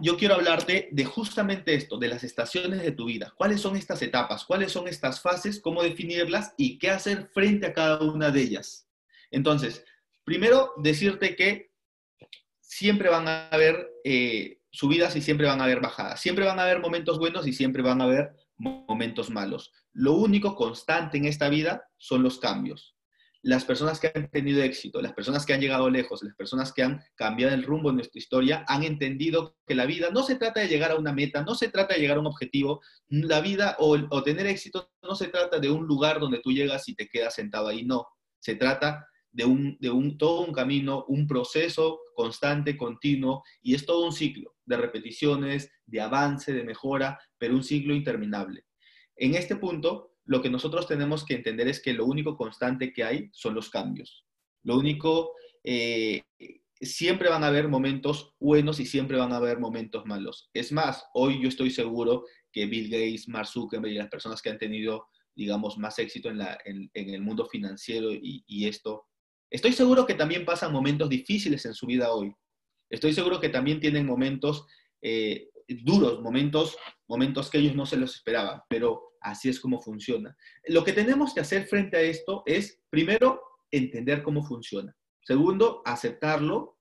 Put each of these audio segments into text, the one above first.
Yo quiero hablarte de justamente esto, de las estaciones de tu vida. ¿Cuáles son estas etapas? ¿Cuáles son estas fases? ¿Cómo definirlas? ¿Y qué hacer frente a cada una de ellas? Entonces, primero decirte que siempre van a haber eh, subidas y siempre van a haber bajadas. Siempre van a haber momentos buenos y siempre van a haber momentos malos. Lo único constante en esta vida son los cambios las personas que han tenido éxito, las personas que han llegado lejos, las personas que han cambiado el rumbo en nuestra historia, han entendido que la vida no se trata de llegar a una meta, no se trata de llegar a un objetivo, la vida o, tener éxito no se trata de un lugar donde tú llegas y te quedas sentado ahí, no, se trata de, un, de un, todo un camino, un proceso constante, continuo, y es todo un ciclo de repeticiones, de avance, de mejora, pero un ciclo interminable. En este punto, lo que nosotros tenemos que entender es que lo único constante que hay son los cambios. Lo único, eh, siempre van a haber momentos buenos y siempre van a haber momentos malos. Es más, hoy yo estoy seguro que Bill Gates, Mark Zuckerberg y las personas que han tenido, digamos, más éxito en, el mundo financiero y, esto, estoy seguro que también pasan momentos difíciles en su vida hoy. Estoy seguro que también tienen momentos eh, duros, momentos, momentos que ellos no se los esperaban, pero Así es como funciona. Lo que tenemos que hacer frente a esto es, primero, entender cómo funciona. Segundo, aceptarlo,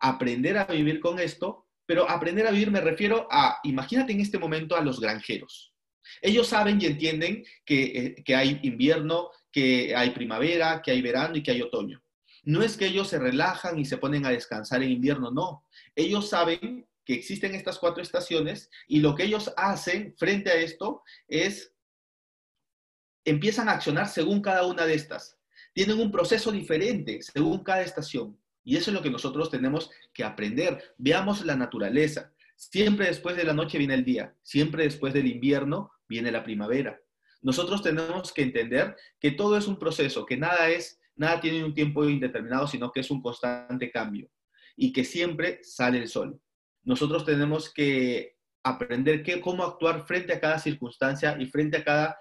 aprender a vivir con esto, pero aprender a vivir me refiero a, imagínate en este momento a los granjeros. Ellos saben y entienden que, eh, que hay invierno, que hay primavera, que hay verano y que hay otoño. No es que ellos se relajan y se ponen a descansar en invierno, no. Ellos saben que existen estas cuatro estaciones y lo que ellos hacen frente a esto es, empiezan a accionar según cada una de estas. Tienen un proceso diferente según cada estación. Y eso es lo que nosotros tenemos que aprender. Veamos la naturaleza. Siempre después de la noche viene el día. Siempre después del invierno viene la primavera. Nosotros tenemos que entender que todo es un proceso, que nada es, nada tiene un tiempo indeterminado, sino que es un constante cambio y que siempre sale el sol nosotros tenemos que aprender qué, cómo actuar frente a cada circunstancia y frente a cada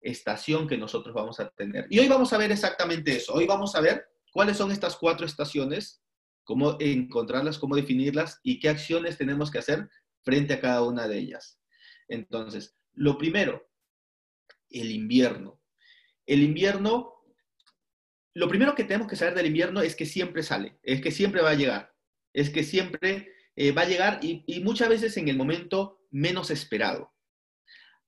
estación que nosotros vamos a tener. Y hoy vamos a ver exactamente eso. Hoy vamos a ver cuáles son estas cuatro estaciones, cómo encontrarlas, cómo definirlas y qué acciones tenemos que hacer frente a cada una de ellas. Entonces, lo primero, el invierno. El invierno, lo primero que tenemos que saber del invierno es que siempre sale, es que siempre va a llegar, es que siempre eh, va a llegar y, muchas veces en el momento menos esperado.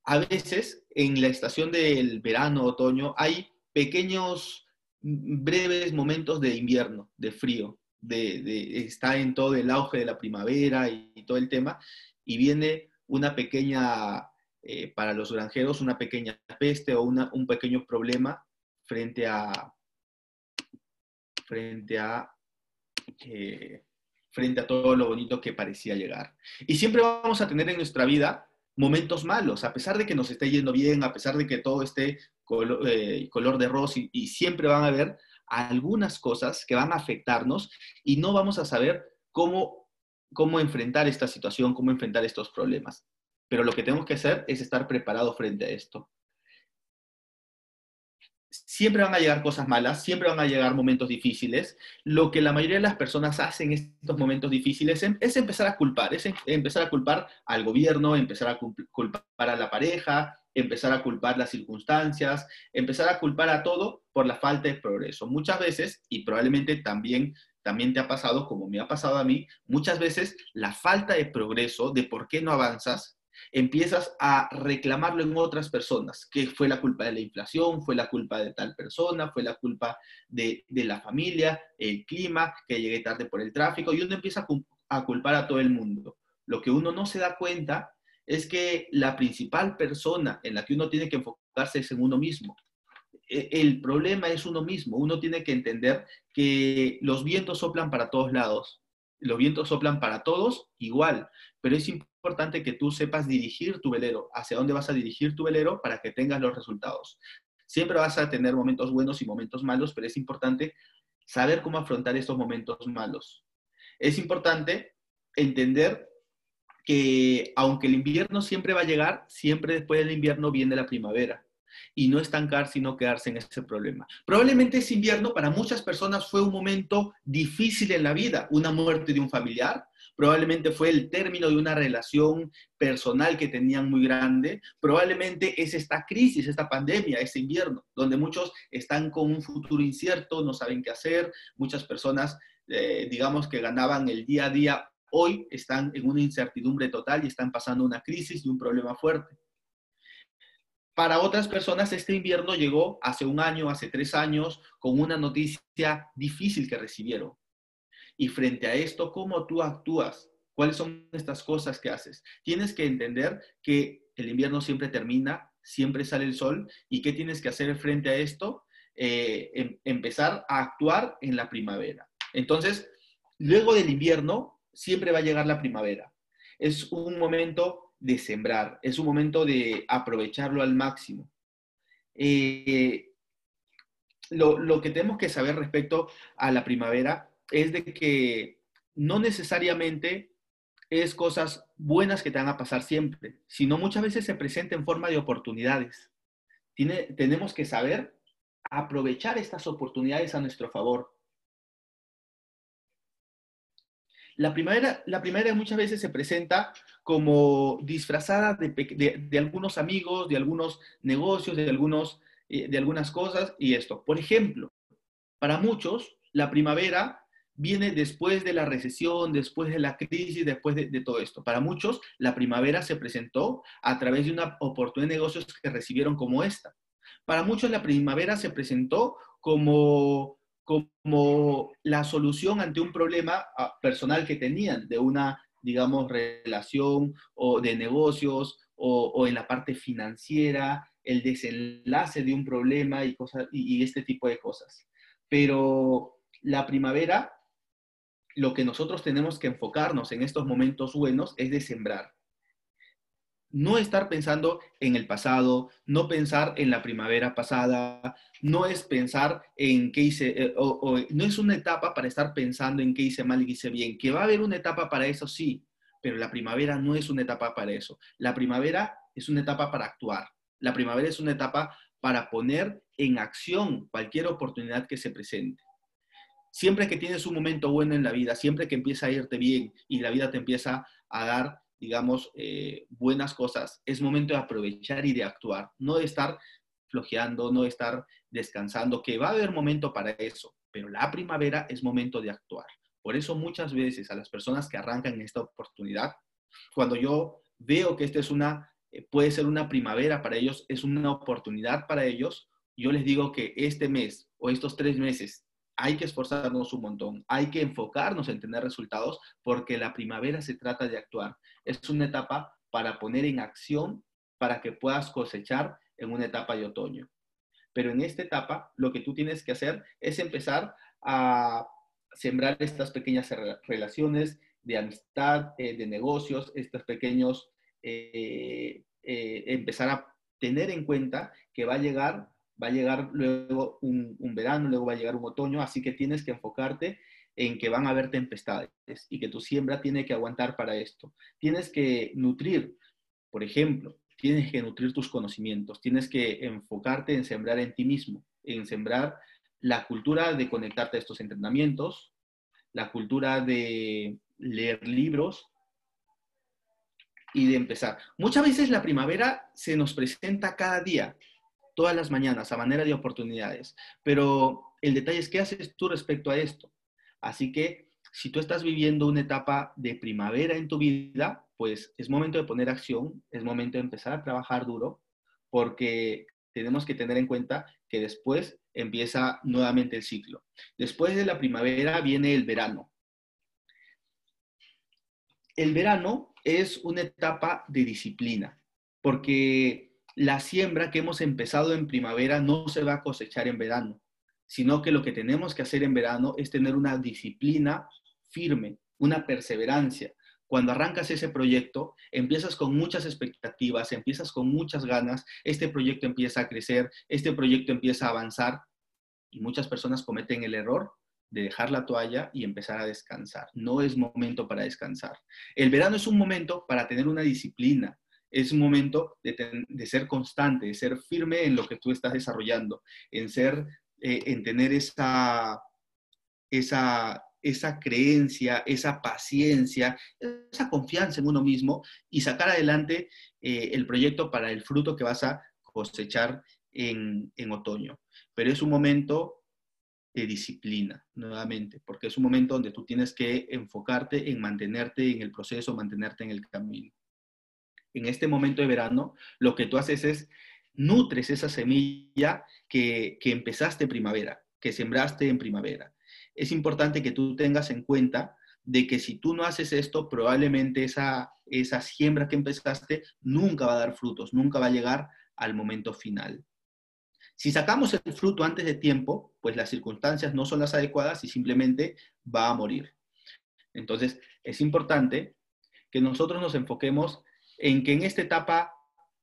A veces en la estación del verano, otoño, hay pequeños, mm, breves momentos de invierno, de frío, de, está en todo el auge de la primavera y, todo el tema, y viene una pequeña, eh, para los granjeros, una pequeña peste o un pequeño problema frente a, frente a eh, frente a todo lo bonito que parecía llegar. Y siempre vamos a tener en nuestra vida momentos malos, a pesar de que nos esté yendo bien, a pesar de que todo esté eh, color, de rosa y, siempre van a haber algunas cosas que van a afectarnos y no vamos a saber cómo, cómo enfrentar esta situación, cómo enfrentar estos problemas. Pero lo que tenemos que hacer es estar preparados frente a esto siempre van a llegar cosas malas, siempre van a llegar momentos difíciles. Lo que la mayoría de las personas hacen en estos momentos difíciles es empezar a culpar, es em, empezar a culpar al gobierno, empezar a culpar a la pareja, empezar a culpar las circunstancias, empezar a culpar a todo por la falta de progreso. Muchas veces, y probablemente también también te ha pasado, como me ha pasado a mí, muchas veces la falta de progreso, de por qué no avanzas, empiezas a reclamarlo en otras personas, que fue la culpa de la inflación, fue la culpa de tal persona, fue la culpa de, la familia, el clima, que llegué tarde por el tráfico, y uno empieza a, a culpar a todo el mundo. Lo que uno no se da cuenta es que la principal persona en la que uno tiene que enfocarse es en uno mismo. E, el problema es uno mismo. Uno tiene que entender que los vientos soplan para todos lados. Los vientos soplan para todos igual, pero es importante que tú sepas dirigir tu velero, hacia dónde vas a dirigir tu velero para que tengas los resultados. Siempre vas a tener momentos buenos y momentos malos, pero es importante saber cómo afrontar estos momentos malos. Es importante entender que aunque el invierno siempre va a llegar, siempre después del invierno viene la primavera. Y no estancar, sino quedarse en ese problema. Probablemente ese invierno para muchas personas fue un momento difícil en la vida, una muerte de un familiar, probablemente fue el término de una relación personal que tenían muy grande, probablemente es esta crisis, esta pandemia, este invierno, donde muchos están con un futuro incierto, no saben qué hacer, muchas personas, eh, digamos que ganaban el día a día, hoy están en una incertidumbre total y están pasando una crisis y un problema fuerte. Para otras personas, este invierno llegó hace un año, hace tres años, con una noticia difícil que recibieron. Y frente a esto, ¿cómo tú actúas? ¿Cuáles son estas cosas que haces? Tienes que entender que el invierno siempre termina, siempre sale el sol, y qué tienes que hacer frente a esto? Eh, em, empezar a actuar en la primavera. Entonces, luego del invierno, siempre va a llegar la primavera. Es un momento de sembrar, es un momento de aprovecharlo al máximo. Eh, lo, lo, que tenemos que saber respecto a la primavera es de que no necesariamente es cosas buenas que te van a pasar siempre, sino muchas veces se presenta en forma de oportunidades. Tiene, tenemos que saber aprovechar estas oportunidades a nuestro favor. La primavera, la primavera muchas veces se presenta como disfrazada de, de, algunos amigos, de algunos negocios, de, algunos, eh, de algunas cosas y esto. Por ejemplo, para muchos, la primavera viene después de la recesión, después de la crisis, después de, todo esto. Para muchos, la primavera se presentó a través de una oportunidad de negocios que recibieron como esta. Para muchos, la primavera se presentó como, como la solución ante un problema ah, personal que tenían de una, digamos, relación o de negocios o, en la parte financiera, el desenlace de un problema y, cosas, y este tipo de cosas. Pero la primavera lo que nosotros tenemos que enfocarnos en estos momentos buenos es de sembrar. No estar pensando en el pasado, no pensar en la primavera pasada, no es pensar en qué hice, eh, o, no es una etapa para estar pensando en qué hice mal y qué hice bien. Que va a haber una etapa para eso, sí, pero la primavera no es una etapa para eso. La primavera es una etapa para actuar. La primavera es una etapa para poner en acción cualquier oportunidad que se presente. Siempre que tienes un momento bueno en la vida, siempre que empieza a irte bien y la vida te empieza a dar, digamos, eh, buenas cosas, es momento de aprovechar y de actuar, no de estar flojeando, no de estar descansando, que va a haber momento para eso, pero la primavera es momento de actuar. Por eso muchas veces a las personas que arrancan esta oportunidad, cuando yo veo que esta es una, eh, puede ser una primavera para ellos, es una oportunidad para ellos, yo les digo que este mes o estos tres meses hay que esforzarnos un montón, hay que enfocarnos en tener resultados porque la primavera se trata de actuar. Es una etapa para poner en acción para que puedas cosechar en una etapa de otoño. Pero en esta etapa lo que tú tienes que hacer es empezar a sembrar estas pequeñas relaciones de amistad, eh, de negocios, estos pequeños, eh, eh, empezar a tener en cuenta que va a llegar va a llegar luego un, verano, luego va a llegar un otoño, así que tienes que enfocarte en que van a haber tempestades y que tu siembra tiene que aguantar para esto. Tienes que nutrir, por ejemplo, tienes que nutrir tus conocimientos, tienes que enfocarte en sembrar en ti mismo, en sembrar la cultura de conectarte a estos entrenamientos, la cultura de leer libros y de empezar. Muchas veces la primavera se nos presenta cada día, todas las mañanas a manera de oportunidades. Pero el detalle es qué haces tú respecto a esto. Así que si tú estás viviendo una etapa de primavera en tu vida, pues es momento de poner acción, es momento de empezar a trabajar duro, porque tenemos que tener en cuenta que después empieza nuevamente el ciclo. Después de la primavera viene el verano. El verano es una etapa de disciplina, porque la siembra que hemos empezado en primavera no se va a cosechar en verano, sino que lo que tenemos que hacer en verano es tener una disciplina firme, una perseverancia. Cuando arrancas ese proyecto, empiezas con muchas expectativas, empiezas con muchas ganas, este proyecto empieza a crecer, este proyecto empieza a avanzar y muchas personas cometen el error de dejar la toalla y empezar a descansar. No es momento para descansar. El verano es un momento para tener una disciplina, Es un momento de, ser constante, de ser firme en lo que tú estás desarrollando, en, ser, eh, en tener esa, esa, esa creencia, esa paciencia, esa confianza en uno mismo y sacar adelante eh, el proyecto para el fruto que vas a cosechar en, en otoño. Pero es un momento de disciplina, nuevamente, porque es un momento donde tú tienes que enfocarte en mantenerte en el proceso, mantenerte en el camino. En este momento de verano, lo que tú haces es nutres esa semilla que, que empezaste en primavera, que sembraste en primavera. Es importante que tú tengas en cuenta de que si tú no haces esto, probablemente esa, esa siembra que empezaste nunca va a dar frutos, nunca va a llegar al momento final. Si sacamos el fruto antes de tiempo, pues las circunstancias no son las adecuadas y simplemente va a morir. Entonces, es importante que nosotros nos enfoquemos en que en esta etapa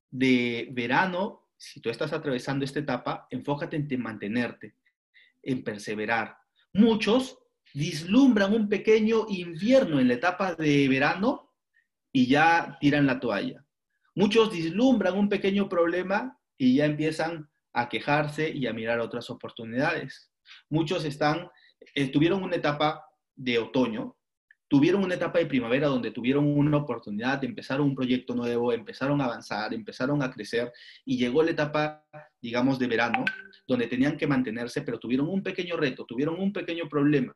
de verano, si tú estás atravesando esta etapa, enfócate en mantenerte, en perseverar. Muchos vislumbran un pequeño invierno en la etapa de verano y ya tiran la toalla. Muchos vislumbran un pequeño problema y ya empiezan a quejarse y a mirar otras oportunidades. Muchos están, eh, tuvieron una etapa de otoño, tuvieron una etapa de primavera donde tuvieron una oportunidad de empezar un proyecto nuevo, empezaron a avanzar, empezaron a crecer y llegó la etapa, digamos, de verano, donde tenían que mantenerse, pero tuvieron un pequeño reto, tuvieron un pequeño problema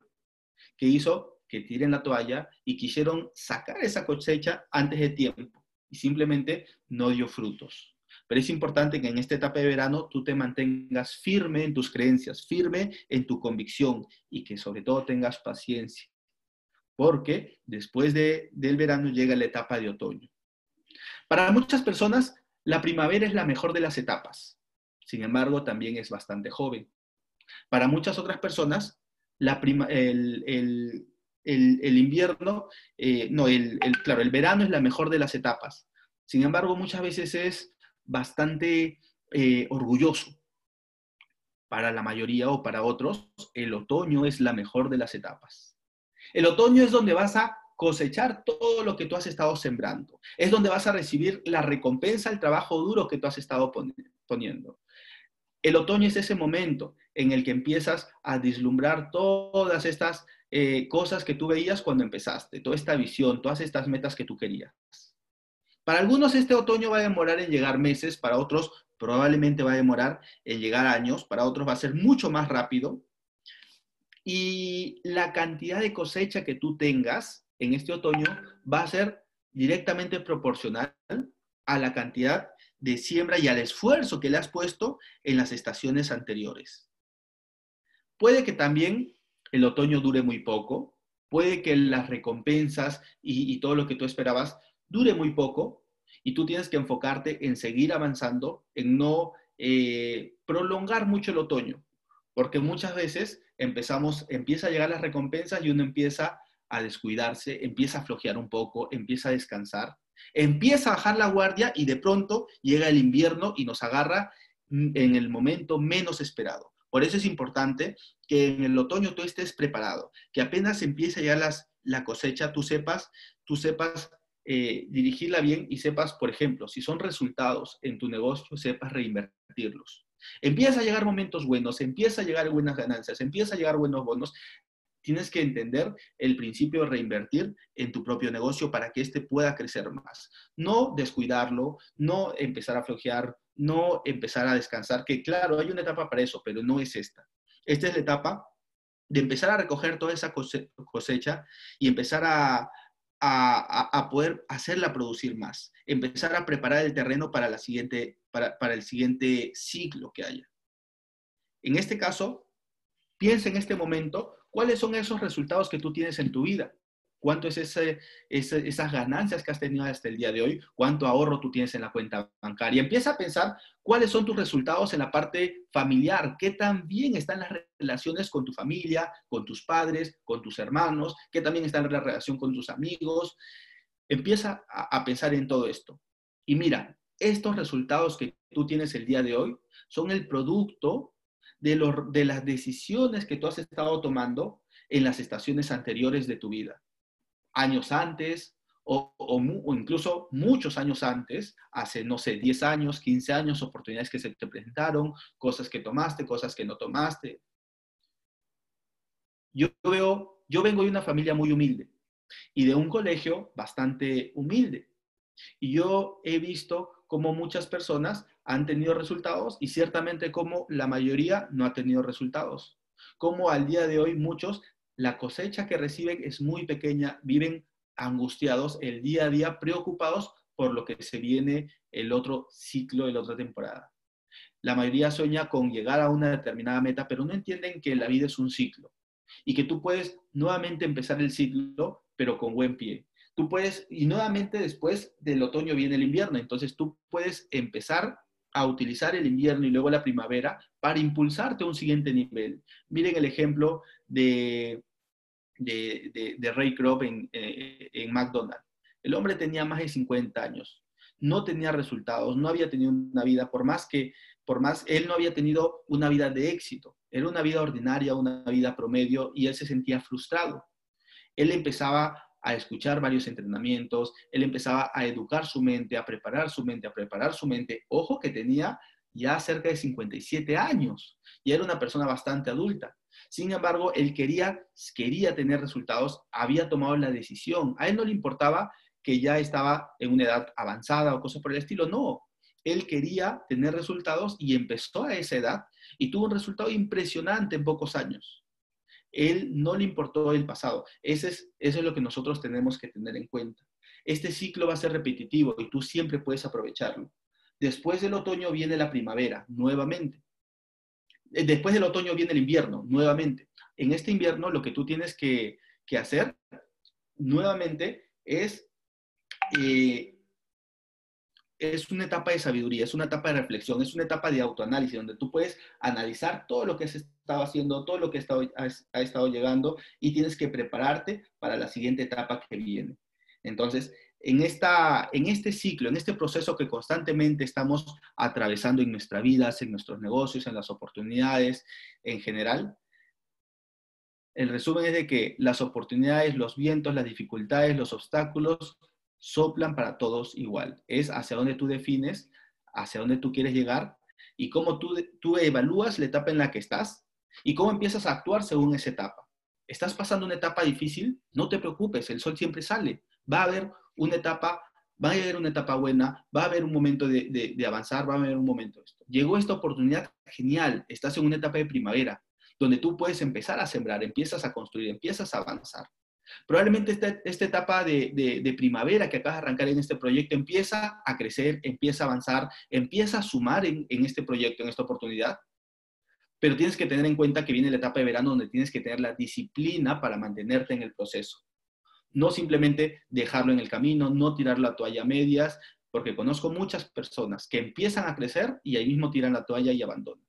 que hizo que tiren la toalla y quisieron sacar esa cosecha antes de tiempo y simplemente no dio frutos. Pero es importante que en esta etapa de verano tú te mantengas firme en tus creencias, firme en tu convicción y que sobre todo tengas paciencia. Porque después de, del verano llega la etapa de otoño. Para muchas personas, la primavera es la mejor de las etapas. Sin embargo, también es bastante joven. Para muchas otras personas, el, invierno, eh, no, claro, el verano es la mejor de las etapas. Sin embargo, muchas veces es bastante eh, orgulloso. Para la mayoría o para otros, el otoño es la mejor de las etapas. El otoño es donde vas a cosechar todo lo que tú has estado sembrando. Es donde vas a recibir la recompensa al trabajo duro que tú has estado poniendo. El otoño es ese momento en el que empiezas a vislumbrar todas estas eh, cosas que tú veías cuando empezaste, toda esta visión, todas estas metas que tú querías. Para algunos este otoño va a demorar en llegar meses, para otros probablemente va a demorar en llegar años, para otros va a ser mucho más rápido. Y la cantidad de cosecha que tú tengas en este otoño va a ser directamente proporcional a la cantidad de siembra y al esfuerzo que le has puesto en las estaciones anteriores. Puede que también el otoño dure muy poco, puede que las recompensas y, todo lo que tú esperabas dure muy poco y tú tienes que enfocarte en seguir avanzando, en no eh, prolongar mucho el otoño, porque muchas veces empezamos, empieza a llegar las recompensas y uno empieza a descuidarse, empieza a flojear un poco, empieza a descansar, empieza a bajar la guardia y de pronto llega el invierno y nos agarra en el momento menos esperado. Por eso es importante que en el otoño tú estés preparado, que apenas empiece ya la cosecha, tú sepas, tú sepas eh, dirigirla bien y sepas, por ejemplo, si son resultados en tu negocio, sepas reinvertirlos. Empieza a llegar momentos buenos, empieza a llegar buenas ganancias, empieza a llegar buenos bonos. Tienes que entender el principio de reinvertir en tu propio negocio para que éste pueda crecer más. No descuidarlo, no empezar a flojear, no empezar a descansar, que claro, hay una etapa para eso, pero no es esta. Esta es la etapa de empezar a recoger toda esa cosecha y empezar a, a, poder hacerla producir más, empezar a preparar el terreno para, la siguiente, para, el siguiente ciclo que haya. En este caso, piensa en este momento cuáles son esos resultados que tú tienes en tu vida cuánto es ese, esas ganancias que has tenido hasta el día de hoy, cuánto ahorro tú tienes en la cuenta bancaria. Empieza a pensar cuáles son tus resultados en la parte familiar, qué tan bien están las relaciones con tu familia, con tus padres, con tus hermanos, qué también está la relación con tus amigos. Empieza a pensar en todo esto. Y mira, estos resultados que tú tienes el día de hoy son el producto de, lo, de las decisiones que tú has estado tomando en las estaciones anteriores de tu vida años antes o, incluso muchos años antes, hace, no sé, 10 años, 15 años, oportunidades que se te presentaron, cosas que tomaste, cosas que no tomaste. Yo veo, yo vengo de una familia muy humilde y de un colegio bastante humilde. Y yo he visto cómo muchas personas han tenido resultados y ciertamente como la mayoría no ha tenido resultados. Como al día de hoy muchos, la cosecha que reciben es muy pequeña, viven angustiados el día a día, preocupados por lo que se viene el otro ciclo, la otra temporada. La mayoría sueña con llegar a una determinada meta, pero no entienden que la vida es un ciclo y que tú puedes nuevamente empezar el ciclo, pero con buen pie. Tú puedes, y nuevamente después del otoño viene el invierno, entonces tú puedes empezar a utilizar el invierno y luego la primavera para impulsarte a un siguiente nivel. Miren el ejemplo de, de, Ray Kroc en, eh, en McDonald's. El hombre tenía más de 50 años, no tenía resultados, no había tenido una vida, por más que, por más, él no había tenido una vida de éxito, era una vida ordinaria, una vida promedio y él se sentía frustrado. Él empezaba a escuchar varios entrenamientos, él empezaba a educar su mente, a preparar su mente, a preparar su mente. Ojo que tenía ya cerca de 57 años y era una persona bastante adulta. Sin embargo, él quería, quería tener resultados, había tomado la decisión. A él no le importaba que ya estaba en una edad avanzada o cosas por el estilo, no. Él quería tener resultados y empezó a esa edad y tuvo un resultado impresionante en pocos años. Él no le importó el pasado. Es, eso es lo que nosotros tenemos que tener en cuenta. Este ciclo va a ser repetitivo y tú siempre puedes aprovecharlo. Después del otoño viene la primavera, nuevamente. Eh, después del otoño viene el invierno, nuevamente. En este invierno lo que tú tienes que, hacer, nuevamente, es eh, es una etapa de sabiduría, es una etapa de reflexión, es una etapa de autoanálisis, donde tú puedes analizar todo lo que has estado haciendo, todo lo que ha estado llegando y tienes que prepararte para la siguiente etapa que viene. Entonces, en, esta, en este ciclo, en este proceso que constantemente estamos atravesando en nuestra vida, en nuestros negocios, en las oportunidades en general, el resumen es de que las oportunidades, los vientos, las dificultades, los obstáculos soplan para todos igual. Es hacia dónde tú defines, hacia dónde tú quieres llegar y cómo tú, tú evalúas la etapa en la que estás y cómo empiezas a actuar según esa etapa. ¿Estás pasando una etapa difícil? No te preocupes, el sol siempre sale. Va a haber una etapa, va a haber una etapa buena, va a haber un momento de, de avanzar, va a haber un momento de esto. Llegó esta oportunidad genial, estás en una etapa de primavera, donde tú puedes empezar a sembrar, empiezas a construir, empiezas a avanzar. Probablemente esta, etapa de, primavera que acabas de arrancar en este proyecto empieza a crecer, empieza a avanzar, empieza a sumar en, este proyecto, en esta oportunidad, pero tienes que tener en cuenta que viene la etapa de verano donde tienes que tener la disciplina para mantenerte en el proceso. No simplemente dejarlo en el camino, no tirar la toalla a medias, porque conozco muchas personas que empiezan a crecer y ahí mismo tiran la toalla y abandonan.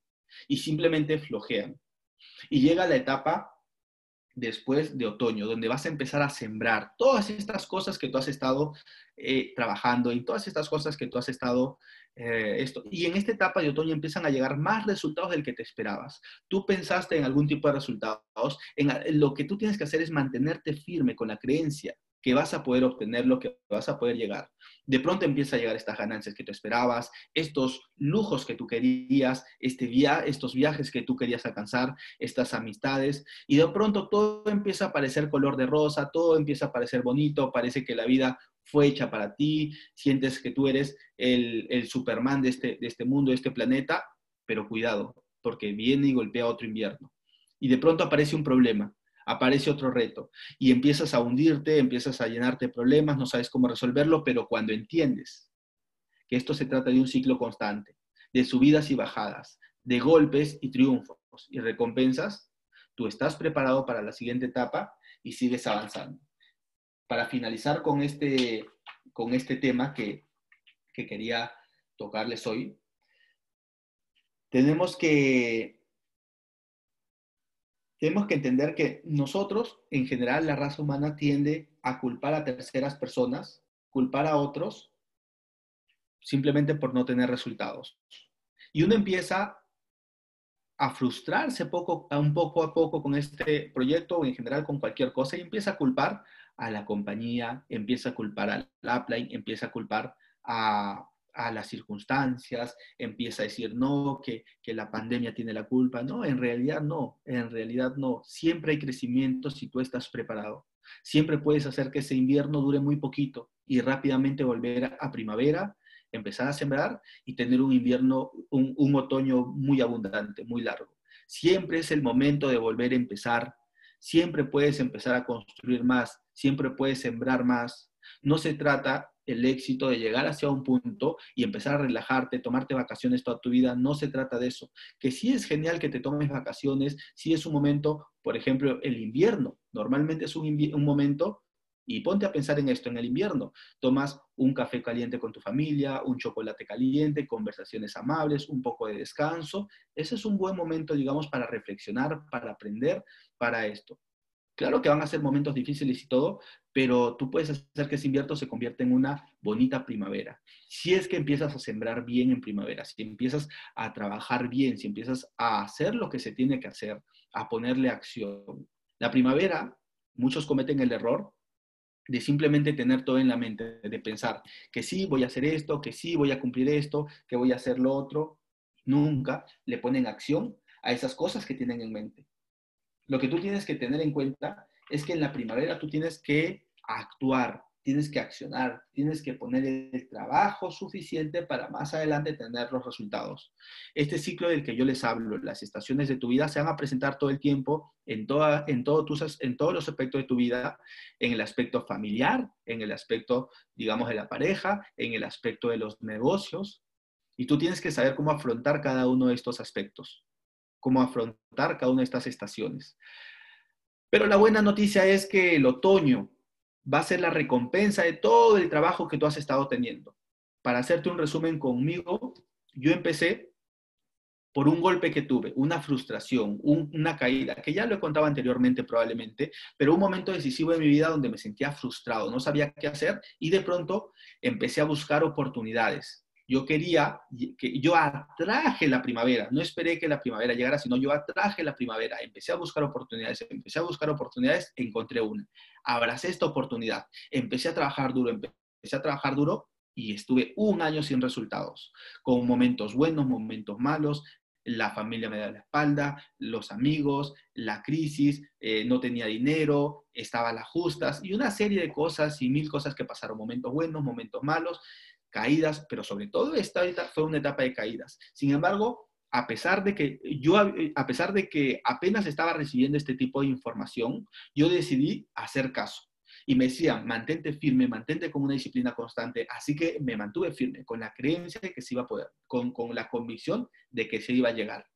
Y simplemente flojean. Y llega la etapa después de otoño, donde vas a empezar a sembrar todas estas cosas que tú has estado eh, trabajando, y todas estas cosas que tú has estado... Eh, esto. Y en esta etapa de otoño empiezan a llegar más resultados del que te esperabas. Tú pensaste en algún tipo de resultados. En, lo que tú tienes que hacer es mantenerte firme con la creencia que vas a poder obtener lo que vas a poder llegar. De pronto empieza a llegar estas ganancias que tú esperabas, estos lujos que tú querías, este via estos viajes que tú querías alcanzar, estas amistades, y de pronto todo empieza a parecer color de rosa, todo empieza a parecer bonito, parece que la vida fue hecha para ti, sientes que tú eres el, Superman este, de este mundo, de este planeta, pero cuidado, porque viene y golpea otro invierno. Y de pronto aparece un problema aparece otro reto y empiezas a hundirte, empiezas a llenarte de problemas, no sabes cómo resolverlo, pero cuando entiendes que esto se trata de un ciclo constante, de subidas y bajadas, de golpes y triunfos y recompensas, tú estás preparado para la siguiente etapa y sigues avanzando. Para finalizar con este, con este tema que, que quería tocarles hoy, tenemos que tenemos que entender que nosotros, en general, la raza humana tiende a culpar a terceras personas, culpar a otros, simplemente por no tener resultados. Y uno empieza a frustrarse poco, a un poco a poco con este proyecto o en general con cualquier cosa y empieza a culpar a la compañía, empieza a culpar al upline, empieza a culpar a, las circunstancias, empieza a decir, no, que, que, la pandemia tiene la culpa. No, en realidad no, en realidad no. Siempre hay crecimiento si tú estás preparado. Siempre puedes hacer que ese invierno dure muy poquito y rápidamente volver a primavera, empezar a sembrar y tener un invierno, un, un otoño muy abundante, muy largo. Siempre es el momento de volver a empezar. Siempre puedes empezar a construir más, siempre puedes sembrar más. No se trata el éxito de llegar hacia un punto y empezar a relajarte, tomarte vacaciones toda tu vida. No se trata de eso. Que sí es genial que te tomes vacaciones, sí es un momento, por ejemplo, el invierno. Normalmente es un, un momento y ponte a pensar en esto, en el invierno. Tomas un café caliente con tu familia, un chocolate caliente, conversaciones amables, un poco de descanso. Ese es un buen momento, digamos, para reflexionar, para aprender, para esto. Claro que van a ser momentos difíciles y todo, pero tú puedes hacer que ese invierno se convierta en una bonita primavera. Si es que empiezas a sembrar bien en primavera, si empiezas a trabajar bien, si empiezas a hacer lo que se tiene que hacer, a ponerle acción. La primavera, muchos cometen el error de simplemente tener todo en la mente, de pensar que sí, voy a hacer esto, que sí, voy a cumplir esto, que voy a hacer lo otro. Nunca le ponen acción a esas cosas que tienen en mente. Lo que tú tienes que tener en cuenta es que en la primavera tú tienes que actuar, tienes que accionar, tienes que poner el trabajo suficiente para más adelante tener los resultados. Este ciclo del que yo les hablo, las estaciones de tu vida, se van a presentar todo el tiempo en, toda, todo en todos los aspectos de tu vida, en el aspecto familiar, en el aspecto, digamos, de la pareja, en el aspecto de los negocios. Y tú tienes que saber cómo afrontar cada uno de estos aspectos, cómo afrontar cada una de estas estaciones. Pero la buena noticia es que el otoño, va a ser la recompensa de todo el trabajo que tú has estado teniendo. Para hacerte un resumen conmigo, yo empecé por un golpe que tuve, una frustración, una caída, que ya lo he contado anteriormente probablemente, pero un momento decisivo de mi vida donde me sentía frustrado, no sabía qué hacer y de pronto empecé a buscar oportunidades. Yo quería, que yo atraje la primavera, no esperé que la primavera llegara, sino yo atraje la primavera, empecé a buscar oportunidades, empecé a buscar oportunidades, encontré una. Abracé esta oportunidad, empecé a trabajar duro, empecé a trabajar duro y estuve un año sin resultados, con momentos buenos, momentos malos, la familia me da la espalda, los amigos, la crisis, eh, no tenía dinero, estaba a las justas y una serie de cosas y mil cosas que pasaron, momentos buenos, momentos malos, caídas, pero sobre todo esta fue una etapa de caídas. Sin embargo, a pesar de que yo, a pesar de que apenas estaba recibiendo este tipo de información, yo decidí hacer caso. Y me decían, mantente firme, mantente con una disciplina constante. Así que me mantuve firme, con la creencia de que se iba a poder, con, con la convicción de que se iba a llegar.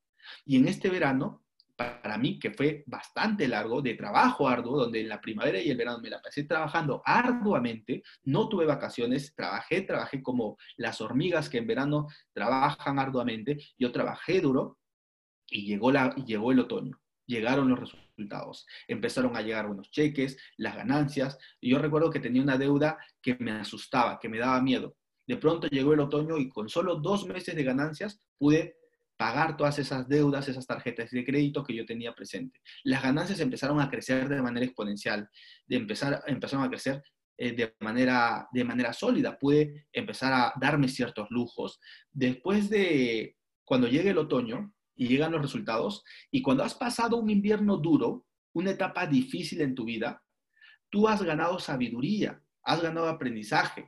Y en este verano para mí, que fue bastante largo, de trabajo arduo, donde en la primavera y el verano me la pasé trabajando arduamente, no tuve vacaciones, trabajé, trabajé como las hormigas que en verano trabajan arduamente, yo trabajé duro y llegó, la, llegó el otoño, llegaron los resultados, empezaron a llegar unos cheques, las ganancias, yo recuerdo que tenía una deuda que me asustaba, que me daba miedo. De pronto llegó el otoño y con solo dos meses de ganancias pude pagar todas esas deudas, esas tarjetas de crédito que yo tenía presente. Las ganancias empezaron a crecer de manera exponencial, de empezar, empezaron a crecer eh, de, manera, de manera sólida. Pude empezar a darme ciertos lujos. Después de cuando llegue el otoño y llegan los resultados, y cuando has pasado un invierno duro, una etapa difícil en tu vida, tú has ganado sabiduría, has ganado aprendizaje,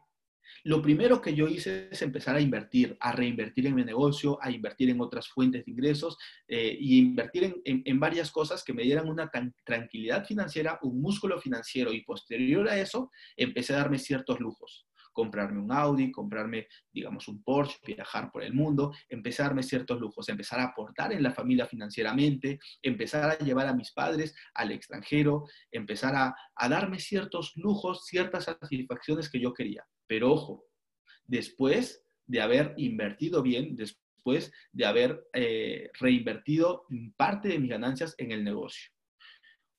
lo primero que yo hice es empezar a invertir, a reinvertir en mi negocio, a invertir en otras fuentes de ingresos eh, y invertir en, varias cosas que me dieran una tranquilidad financiera, un músculo financiero y posterior a eso empecé a darme ciertos lujos comprarme un Audi, comprarme, digamos, un Porsche, viajar por el mundo, empezar a darme ciertos lujos, empezar a aportar en la familia financieramente, empezar a llevar a mis padres al extranjero, empezar a, a darme ciertos lujos, ciertas satisfacciones que yo quería. Pero ojo, después de haber invertido bien, después de haber eh, reinvertido parte de mis ganancias en el negocio.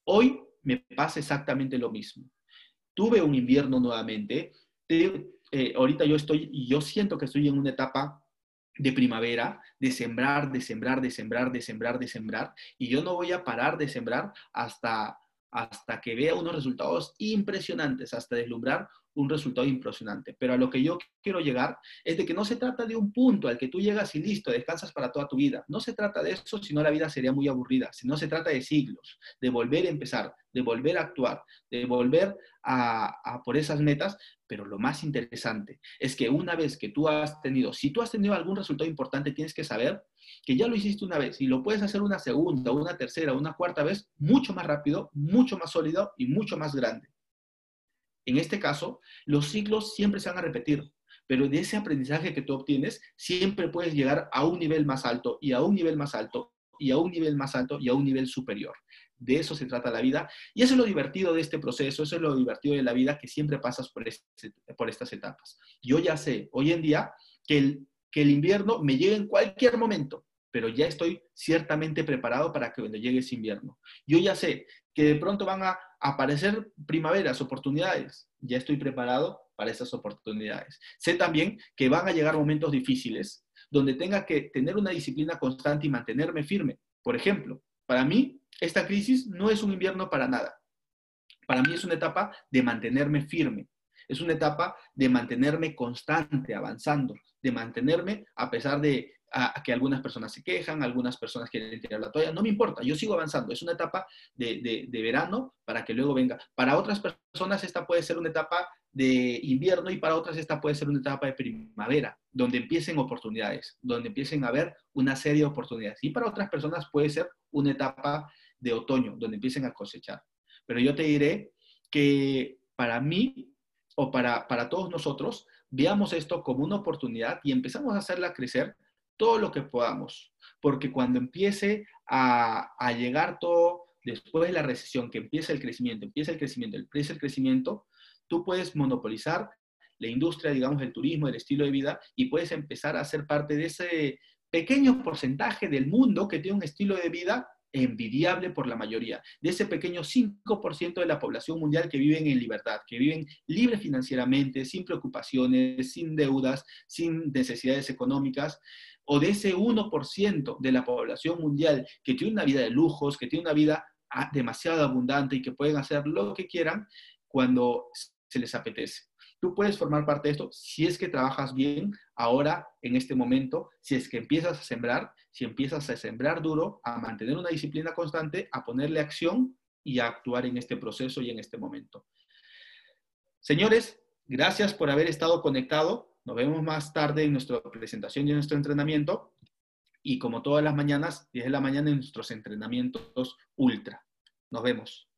Hoy me pasa exactamente lo mismo. Tuve un invierno nuevamente. Eh, ahorita yo estoy, y yo siento que estoy en una etapa de primavera, de sembrar, de sembrar, de sembrar, de sembrar, de sembrar, y yo no voy a parar de sembrar hasta hasta que vea unos resultados impresionantes, hasta deslumbrar un resultado impresionante. Pero a lo que yo quiero llegar es de que no se trata de un punto al que tú llegas y listo, descansas para toda tu vida. No se trata de eso, sino la vida sería muy aburrida. Si no se trata de siglos, de volver a empezar, de volver a actuar, de volver a, por esas metas. Pero lo más interesante es que una vez que tú has tenido, si tú has tenido algún resultado importante, tienes que saber que ya lo hiciste una vez y lo puedes hacer una segunda, una tercera, una cuarta vez, mucho más rápido, mucho más sólido y mucho más grande. En este caso, los ciclos siempre se van a repetir, pero de ese aprendizaje que tú obtienes, siempre puedes llegar a un nivel más alto y a un nivel más alto y a un nivel más alto y a un nivel superior. De eso se trata la vida. Y eso es lo divertido de este proceso, eso es lo divertido de la vida, que siempre pasas por, este, estas etapas. Yo ya sé hoy en día que el, que el invierno me llegue en cualquier momento, pero ya estoy ciertamente preparado para que cuando llegue ese invierno. Yo ya sé que de pronto van a aparecer primaveras, oportunidades. Ya estoy preparado para esas oportunidades. Sé también que van a llegar momentos difíciles donde tenga que tener una disciplina constante y mantenerme firme. Por ejemplo, para mí, esta crisis no es un invierno para nada. Para mí es una etapa de mantenerme firme. Es una etapa de mantenerme constante, avanzando, de mantenerme a pesar de a, que algunas personas se quejan, algunas personas quieren tirar la toalla, no me importa, yo sigo avanzando, es una etapa de, de, verano para que luego venga. Para otras personas esta puede ser una etapa de invierno y para otras esta puede ser una etapa de primavera, donde empiecen oportunidades, donde empiecen a haber una serie de oportunidades. Y para otras personas puede ser una etapa de otoño, donde empiecen a cosechar. Pero yo te diré que para mí o para, para todos nosotros, veamos esto como una oportunidad y empezamos a hacerla crecer todo lo que podamos, porque cuando empiece a, llegar todo, después de la recesión, que empieza el crecimiento, empieza el crecimiento, empieza el crecimiento, tú puedes monopolizar la industria, digamos, del turismo, del estilo de vida, y puedes empezar a ser parte de ese pequeño porcentaje del mundo que tiene un estilo de vida envidiable por la mayoría, de ese pequeño 5% de la población mundial que viven en libertad, que viven libre financieramente, sin preocupaciones, sin deudas, sin necesidades económicas o de ese 1% de la población mundial que tiene una vida de lujos, que tiene una vida ah, demasiado abundante y que pueden hacer lo que quieran cuando se les apetece. Tú puedes formar parte de esto si es que trabajas bien ahora, en este momento, si es que empiezas a sembrar, si empiezas a sembrar duro, a mantener una disciplina constante, a ponerle acción y a actuar en este proceso y en este momento. Señores, gracias por haber estado conectado. Nos vemos más tarde en nuestra presentación y en nuestro entrenamiento. Y como todas las mañanas, 10 de la mañana en nuestros entrenamientos ultra. Nos vemos.